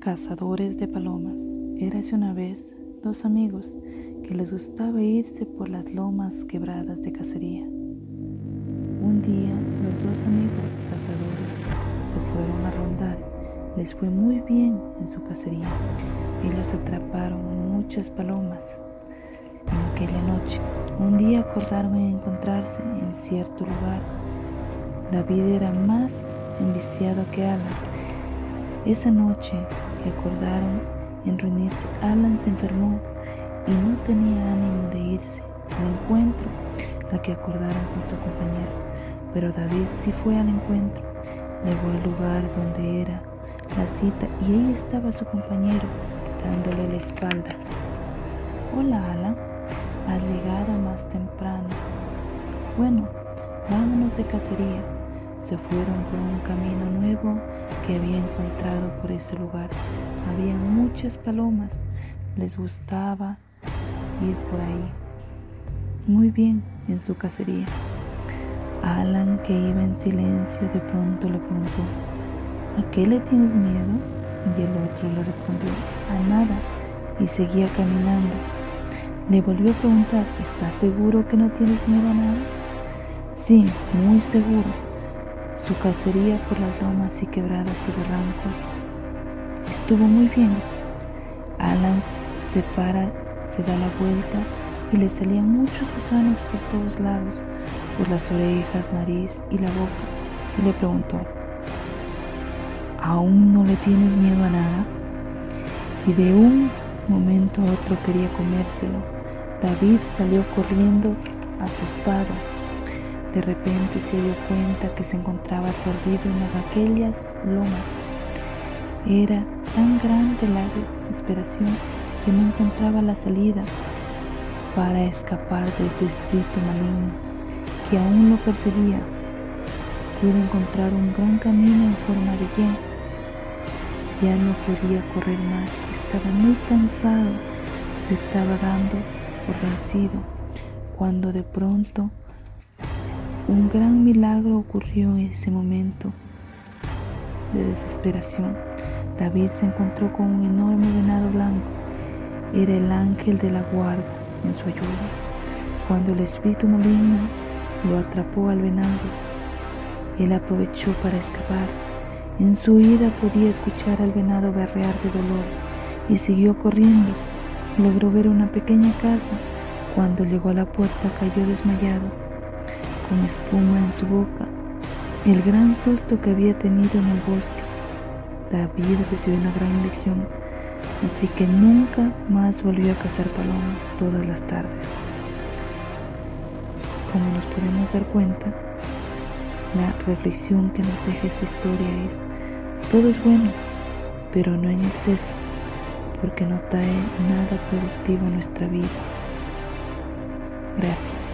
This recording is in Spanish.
Cazadores de palomas. Érase una vez dos amigos que les gustaba irse por las lomas quebradas de cacería. Un día los dos amigos cazadores se fueron a rondar. Les fue muy bien en su cacería. Ellos atraparon muchas palomas. En aquella noche, un día acordaron en encontrarse en cierto lugar. David era más enviciado que Alan. Esa noche acordaron en reunirse, Alan se enfermó y no tenía ánimo de irse al encuentro al que acordaron con su compañero. Pero David sí fue al encuentro, llegó al lugar donde era la cita y ahí estaba su compañero dándole la espalda. Hola Alan, has llegado más temprano. Bueno, vámonos de cacería. Se fueron por un camino nuevo que había encontrado por ese lugar. Había muchas palomas, les gustaba ir por ahí. Muy bien en su cacería. Alan, que iba en silencio, de pronto le preguntó, ¿a qué le tienes miedo? Y el otro le respondió, a nada, y seguía caminando. Le volvió a preguntar, ¿estás seguro que no tienes miedo a nada? Sí, muy seguro su cacería por las lomas y quebradas y barrancos estuvo muy bien. Alan se para, se da la vuelta y le salían muchos gusanos por todos lados, por las orejas, nariz y la boca, y le preguntó, ¿aún no le tienes miedo a nada? Y de un momento a otro quería comérselo. David salió corriendo asustado de repente se dio cuenta que se encontraba perdido en aquellas lomas. Era tan grande la desesperación que no encontraba la salida para escapar de ese espíritu maligno que aún lo perseguía. Pudo encontrar un gran camino en forma de Y. Ya no podía correr más, estaba muy cansado, se estaba dando por vencido, cuando de pronto un gran milagro ocurrió en ese momento de desesperación. David se encontró con un enorme venado blanco. Era el ángel de la guarda en su ayuda. Cuando el espíritu maligno lo atrapó al venado, él aprovechó para escapar. En su huida podía escuchar al venado berrear de dolor y siguió corriendo. Logró ver una pequeña casa. Cuando llegó a la puerta cayó desmayado con espuma en su boca, el gran susto que había tenido en el bosque. David recibió una gran lección, así que nunca más volvió a cazar palomas todas las tardes. Como nos podemos dar cuenta, la reflexión que nos deja esta historia es, todo es bueno, pero no en exceso, porque no trae nada productivo a nuestra vida. Gracias.